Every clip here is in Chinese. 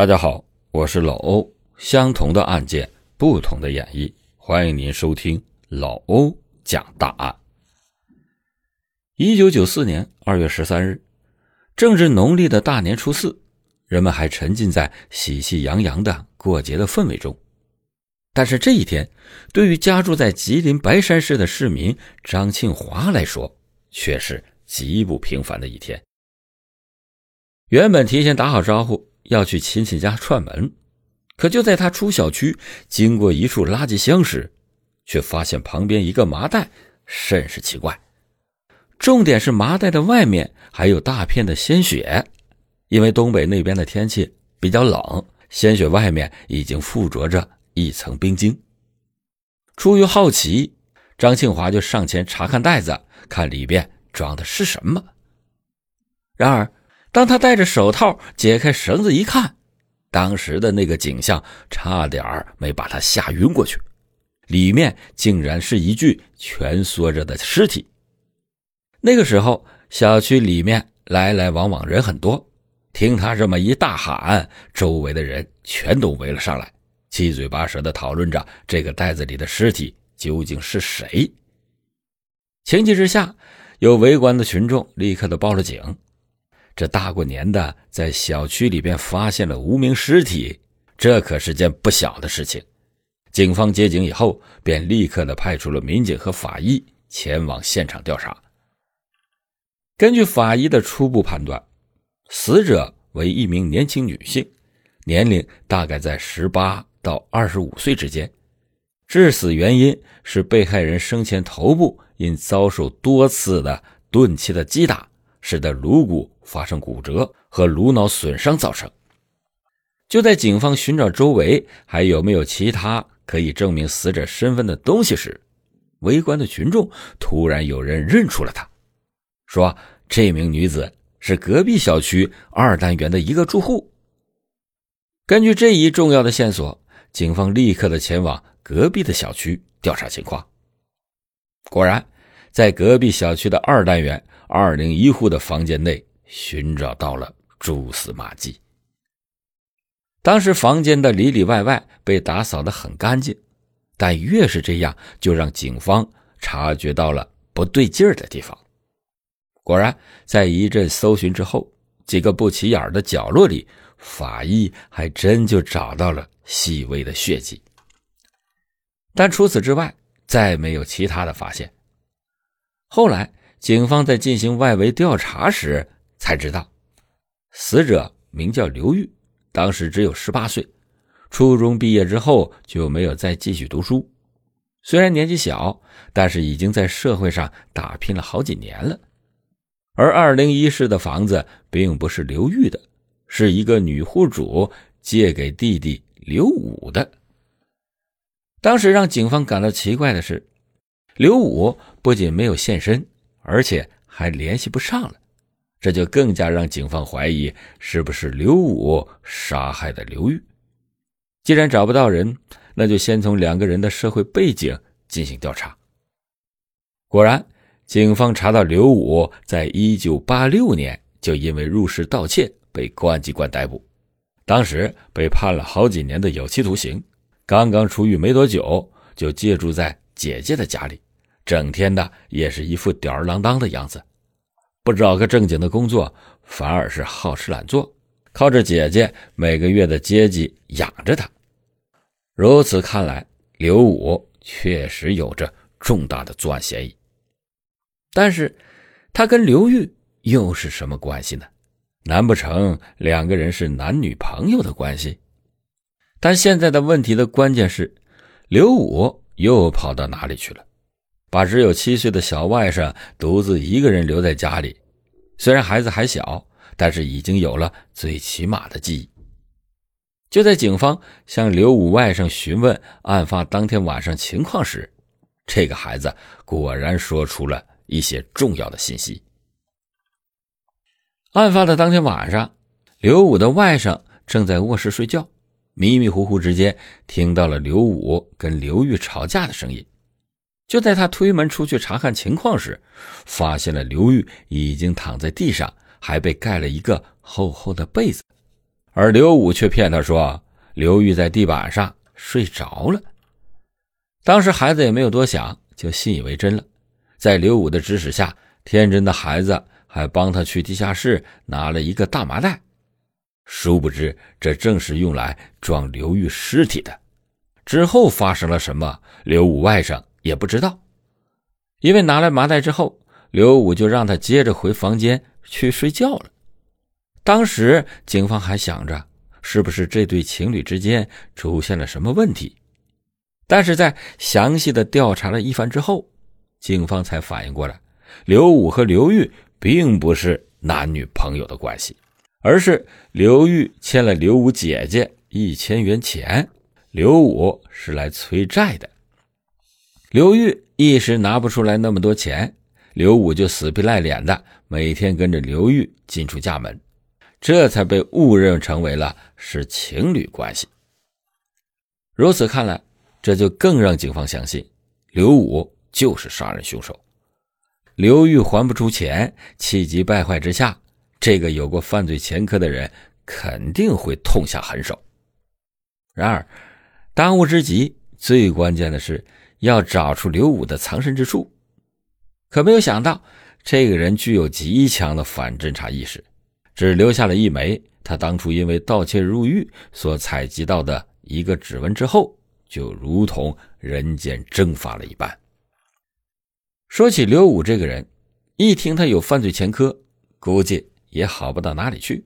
大家好，我是老欧。相同的案件，不同的演绎，欢迎您收听老欧讲大案。一九九四年二月十三日，正值农历的大年初四，人们还沉浸在喜气洋洋的过节的氛围中。但是这一天，对于家住在吉林白山市的市民张庆华来说，却是极不平凡的一天。原本提前打好招呼要去亲戚家串门，可就在他出小区经过一处垃圾箱时，却发现旁边一个麻袋甚是奇怪。重点是麻袋的外面还有大片的鲜血，因为东北那边的天气比较冷，鲜血外面已经附着着一层冰晶。出于好奇，张庆华就上前查看袋子，看里边装的是什么。然而。当他戴着手套解开绳子一看，当时的那个景象差点没把他吓晕过去。里面竟然是一具蜷缩着的尸体。那个时候，小区里面来来往往人很多，听他这么一大喊，周围的人全都围了上来，七嘴八舌的讨论着这个袋子里的尸体究竟是谁。情急之下，有围观的群众立刻的报了警。这大过年的，在小区里边发现了无名尸体，这可是件不小的事情。警方接警以后，便立刻的派出了民警和法医前往现场调查。根据法医的初步判断，死者为一名年轻女性，年龄大概在十八到二十五岁之间。致死原因是被害人生前头部因遭受多次的钝器的击打。使得颅骨发生骨折和颅脑损伤造成。就在警方寻找周围还有没有其他可以证明死者身份的东西时，围观的群众突然有人认出了他，说这名女子是隔壁小区二单元的一个住户。根据这一重要的线索，警方立刻的前往隔壁的小区调查情况。果然，在隔壁小区的二单元。二零一户的房间内寻找到了蛛丝马迹。当时房间的里里外外被打扫的很干净，但越是这样，就让警方察觉到了不对劲儿的地方。果然，在一阵搜寻之后，几个不起眼的角落里，法医还真就找到了细微的血迹。但除此之外，再没有其他的发现。后来。警方在进行外围调查时才知道，死者名叫刘玉，当时只有十八岁，初中毕业之后就没有再继续读书。虽然年纪小，但是已经在社会上打拼了好几年了。而二零一室的房子并不是刘玉的，是一个女户主借给弟弟刘武的。当时让警方感到奇怪的是，刘武不仅没有现身。而且还联系不上了，这就更加让警方怀疑是不是刘武杀害的刘玉。既然找不到人，那就先从两个人的社会背景进行调查。果然，警方查到刘武在一九八六年就因为入室盗窃被公安机关逮捕，当时被判了好几年的有期徒刑，刚刚出狱没多久，就借住在姐姐的家里。整天的也是一副吊儿郎当的样子，不找个正经的工作，反而是好吃懒做，靠着姐姐每个月的接济养着他。如此看来，刘武确实有着重大的作案嫌疑。但是，他跟刘玉又是什么关系呢？难不成两个人是男女朋友的关系？但现在的问题的关键是，刘武又跑到哪里去了？把只有七岁的小外甥独自一个人留在家里，虽然孩子还小，但是已经有了最起码的记忆。就在警方向刘武外甥询问案发当天晚上情况时，这个孩子果然说出了一些重要的信息。案发的当天晚上，刘武的外甥正在卧室睡觉，迷迷糊糊之间听到了刘武跟刘玉吵架的声音。就在他推门出去查看情况时，发现了刘玉已经躺在地上，还被盖了一个厚厚的被子。而刘武却骗他说刘玉在地板上睡着了。当时孩子也没有多想，就信以为真了。在刘武的指使下，天真的孩子还帮他去地下室拿了一个大麻袋，殊不知这正是用来装刘玉尸体的。之后发生了什么，刘武外甥也不知道。因为拿来麻袋之后，刘武就让他接着回房间去睡觉了。当时警方还想着，是不是这对情侣之间出现了什么问题？但是在详细的调查了一番之后，警方才反应过来，刘武和刘玉并不是男女朋友的关系，而是刘玉欠了刘武姐姐一千元钱，刘武是来催债的。刘玉一时拿不出来那么多钱，刘武就死皮赖脸的每天跟着刘玉进出家门，这才被误认成为了是情侣关系。如此看来。这就更让警方相信，刘武就是杀人凶手。刘玉还不出钱，气急败坏之下，这个有过犯罪前科的人肯定会痛下狠手。然而，当务之急、最关键的是要找出刘武的藏身之处。可没有想到，这个人具有极强的反侦查意识，只留下了一枚他当初因为盗窃入狱所采集到的一个指纹之后。就如同人间蒸发了一般。说起刘武这个人，一听他有犯罪前科，估计也好不到哪里去。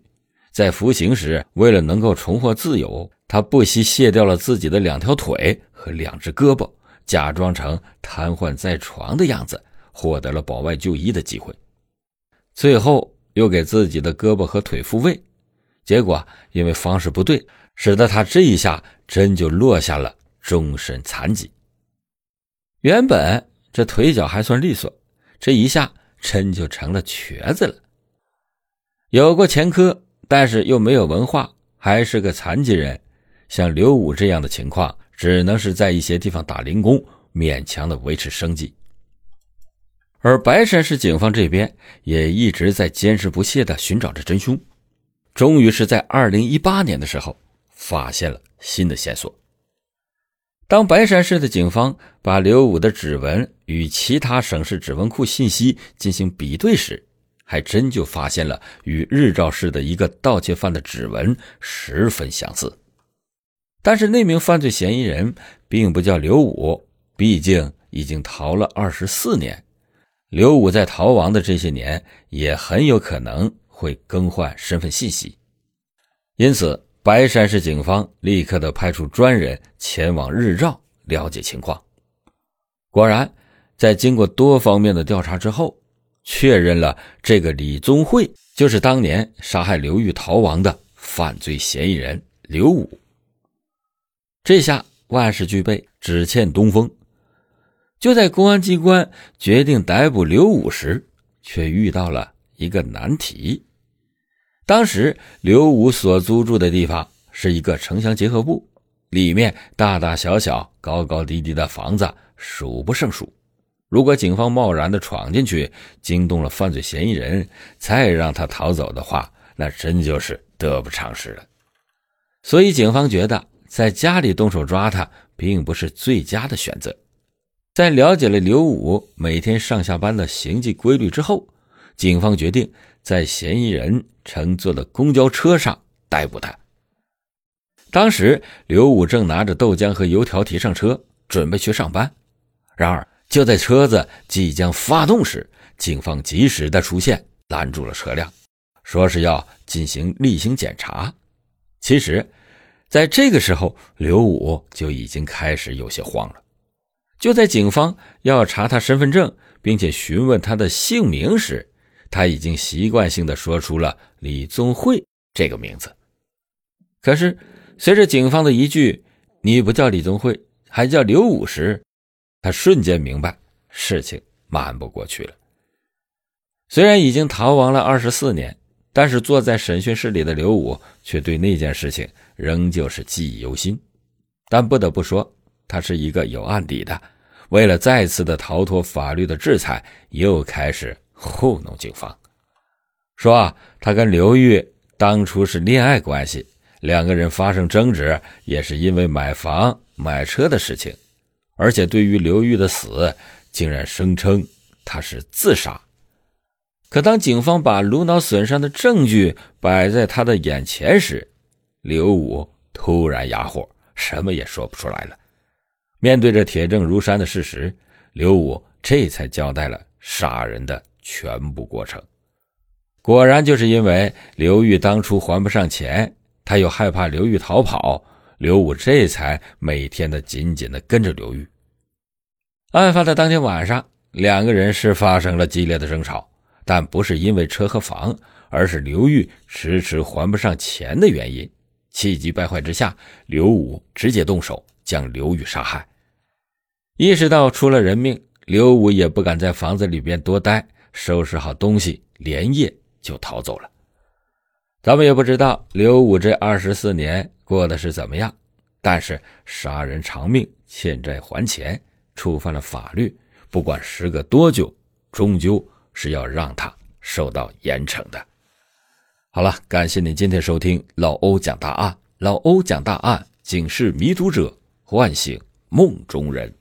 在服刑时，为了能够重获自由，他不惜卸掉了自己的两条腿和两只胳膊，假装成瘫痪在床的样子，获得了保外就医的机会。最后又给自己的胳膊和腿复位，结果因为方式不对，使得他这一下真就落下了。终身残疾。原本这腿脚还算利索，这一下真就成了瘸子了。有过前科，但是又没有文化，还是个残疾人，像刘武这样的情况，只能是在一些地方打零工，勉强的维持生计。而白山市警方这边也一直在坚持不懈的寻找着真凶，终于是在二零一八年的时候，发现了新的线索。当白山市的警方把刘武的指纹与其他省市指纹库信息进行比对时，还真就发现了与日照市的一个盗窃犯的指纹十分相似。但是那名犯罪嫌疑人并不叫刘武，毕竟已经逃了二十四年。刘武在逃亡的这些年，也很有可能会更换身份信息，因此。白山市警方立刻的派出专人前往日照了解情况。果然，在经过多方面的调查之后，确认了这个李宗慧就是当年杀害刘玉逃亡的犯罪嫌疑人刘武。这下万事俱备，只欠东风。就在公安机关决定逮捕刘武时，却遇到了一个难题。当时刘武所租住的地方是一个城乡结合部，里面大大小小、高高低低的房子数不胜数。如果警方贸然的闯进去，惊动了犯罪嫌疑人，再让他逃走的话，那真就是得不偿失了。所以警方觉得在家里动手抓他，并不是最佳的选择。在了解了刘武每天上下班的行迹规律之后，警方决定在嫌疑人。乘坐的公交车上逮捕他。当时刘武正拿着豆浆和油条提上车，准备去上班。然而就在车子即将发动时，警方及时的出现，拦住了车辆，说是要进行例行检查。其实，在这个时候，刘武就已经开始有些慌了。就在警方要查他身份证，并且询问他的姓名时，他已经习惯性的说出了李宗慧这个名字，可是随着警方的一句“你不叫李宗慧，还叫刘武”时，他瞬间明白事情瞒不过去了。虽然已经逃亡了二十四年，但是坐在审讯室里的刘武却对那件事情仍旧是记忆犹新。但不得不说，他是一个有案底的，为了再次的逃脱法律的制裁，又开始。糊弄警方，说啊他跟刘玉当初是恋爱关系，两个人发生争执也是因为买房买车的事情，而且对于刘玉的死，竟然声称他是自杀。可当警方把颅脑损伤的证据摆在他的眼前时，刘武突然哑火，什么也说不出来了。面对着铁证如山的事实，刘武这才交代了杀人的全部过程。果然，就是因为刘玉当初还不上钱，他又害怕刘玉逃跑，刘武这才每天的紧紧的跟着刘玉。案发的当天晚上，两个人是发生了激烈的争吵，但不是因为车和房，而是刘玉迟迟还不上钱的原因。气急败坏之下，刘武直接动手将刘玉杀害。意识到出了人命，刘武也不敢在房子里边多待，收拾好东西，连夜就逃走了。咱们也不知道刘武这二十四年过的是怎么样，但是杀人偿命，欠债还钱，触犯了法律，不管时隔多久，终究是要让他受到严惩的。好了，感谢您今天收听老欧讲大案，老欧讲大案，警示迷途者，唤醒梦中人。